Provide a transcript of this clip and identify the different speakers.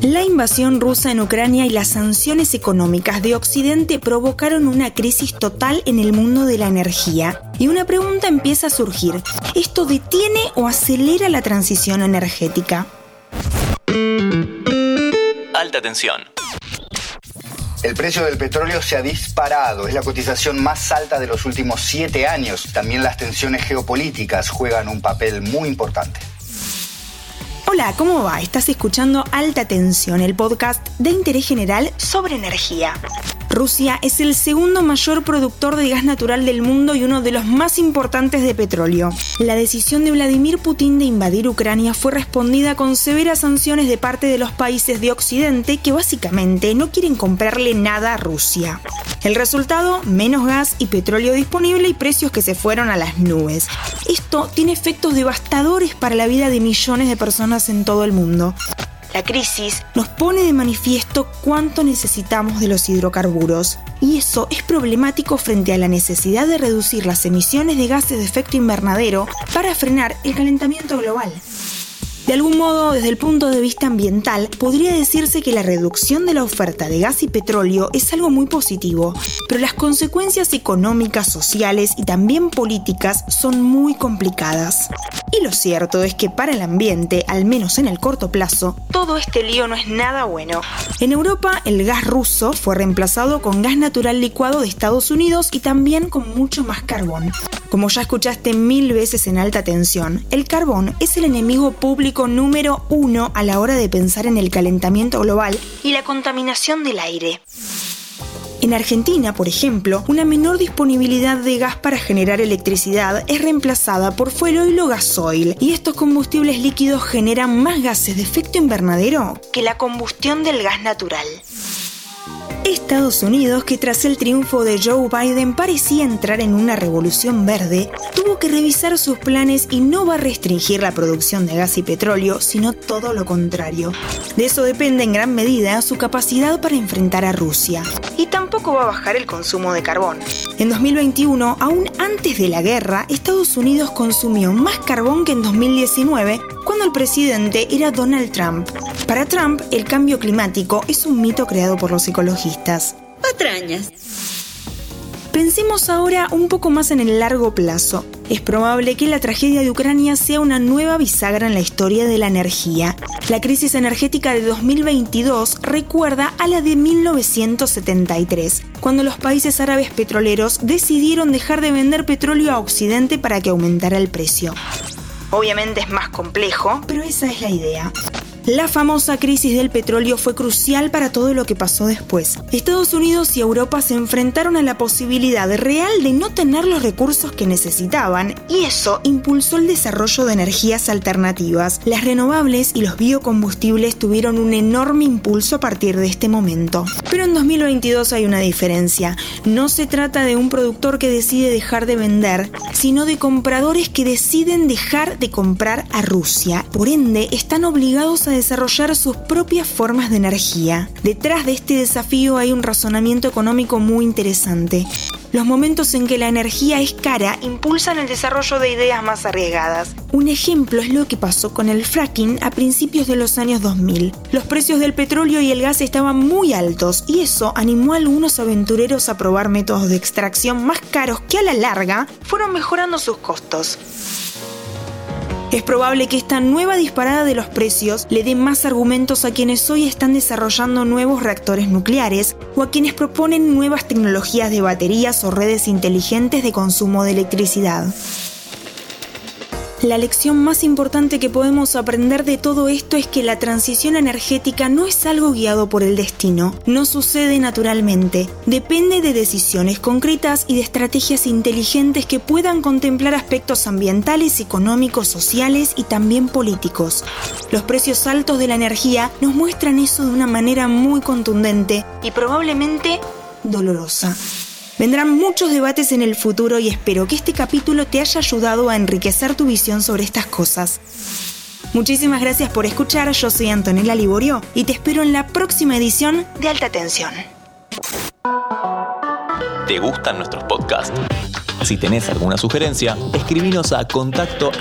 Speaker 1: La invasión rusa en Ucrania y las sanciones económicas de Occidente provocaron una crisis total en el mundo de la energía. Y una pregunta empieza a surgir. ¿Esto detiene o acelera la transición energética?
Speaker 2: Alta tensión.
Speaker 3: El precio del petróleo se ha disparado, es la cotización más alta de los últimos siete años. También las tensiones geopolíticas juegan un papel muy importante.
Speaker 1: Hola, ¿cómo va? Estás escuchando Alta Tensión, el podcast de interés general sobre energía. Rusia es el segundo mayor productor de gas natural del mundo y uno de los más importantes de petróleo. La decisión de Vladimir Putin de invadir Ucrania fue respondida con severas sanciones de parte de los países de Occidente que básicamente no quieren comprarle nada a Rusia. El resultado, menos gas y petróleo disponible y precios que se fueron a las nubes. Esto tiene efectos devastadores para la vida de millones de personas en todo el mundo. La crisis nos pone de manifiesto cuánto necesitamos de los hidrocarburos, y eso es problemático frente a la necesidad de reducir las emisiones de gases de efecto invernadero para frenar el calentamiento global. De algún modo, desde el punto de vista ambiental, podría decirse que la reducción de la oferta de gas y petróleo es algo muy positivo, pero las consecuencias económicas, sociales y también políticas son muy complicadas. Y lo cierto es que para el ambiente, al menos en el corto plazo, todo este lío no es nada bueno. En Europa, el gas ruso fue reemplazado con gas natural licuado de Estados Unidos y también con mucho más carbón. Como ya escuchaste mil veces en alta tensión, el carbón es el enemigo público número uno a la hora de pensar en el calentamiento global y la contaminación del aire. En Argentina, por ejemplo, una menor disponibilidad de gas para generar electricidad es reemplazada por fuel o gasoil, y estos combustibles líquidos generan más gases de efecto invernadero que la combustión del gas natural. Estados Unidos, que tras el triunfo de Joe Biden parecía entrar en una revolución verde, tuvo que revisar sus planes y no va a restringir la producción de gas y petróleo, sino todo lo contrario. De eso depende en gran medida su capacidad para enfrentar a Rusia. Y tampoco va a bajar el consumo de carbón. En 2021, aún antes de la guerra, Estados Unidos consumió más carbón que en 2019, cuando el presidente era Donald Trump. Para Trump, el cambio climático es un mito creado por los ecologistas.
Speaker 4: Patrañas.
Speaker 1: Pensemos ahora un poco más en el largo plazo. Es probable que la tragedia de Ucrania sea una nueva bisagra en la historia de la energía. La crisis energética de 2022 recuerda a la de 1973, cuando los países árabes petroleros decidieron dejar de vender petróleo a Occidente para que aumentara el precio. Obviamente es más complejo, pero esa es la idea. La famosa crisis del petróleo fue crucial para todo lo que pasó después. Estados Unidos y Europa se enfrentaron a la posibilidad real de no tener los recursos que necesitaban y eso impulsó el desarrollo de energías alternativas. Las renovables y los biocombustibles tuvieron un enorme impulso a partir de este momento. Pero en 2022 hay una diferencia. No se trata de un productor que decide dejar de vender, sino de compradores que deciden dejar de comprar a Rusia. Por ende, están obligados a desarrollar sus propias formas de energía. Detrás de este desafío hay un razonamiento económico muy interesante. Los momentos en que la energía es cara impulsan el desarrollo de ideas más arriesgadas. Un ejemplo es lo que pasó con el fracking a principios de los años 2000. Los precios del petróleo y el gas estaban muy altos y eso animó a algunos aventureros a probar métodos de extracción más caros que a la larga fueron mejorando sus costos. Es probable que esta nueva disparada de los precios le dé más argumentos a quienes hoy están desarrollando nuevos reactores nucleares o a quienes proponen nuevas tecnologías de baterías o redes inteligentes de consumo de electricidad. La lección más importante que podemos aprender de todo esto es que la transición energética no es algo guiado por el destino, no sucede naturalmente, depende de decisiones concretas y de estrategias inteligentes que puedan contemplar aspectos ambientales, económicos, sociales y también políticos. Los precios altos de la energía nos muestran eso de una manera muy contundente y probablemente dolorosa. Vendrán muchos debates en el futuro y espero que este capítulo te haya ayudado a enriquecer tu visión sobre estas cosas. Muchísimas gracias por escuchar, yo soy Antonella Liborio y te espero en la próxima edición de Alta Tensión.
Speaker 2: ¿Te gustan nuestros podcasts? Si tenés alguna sugerencia, escribinos a contacto.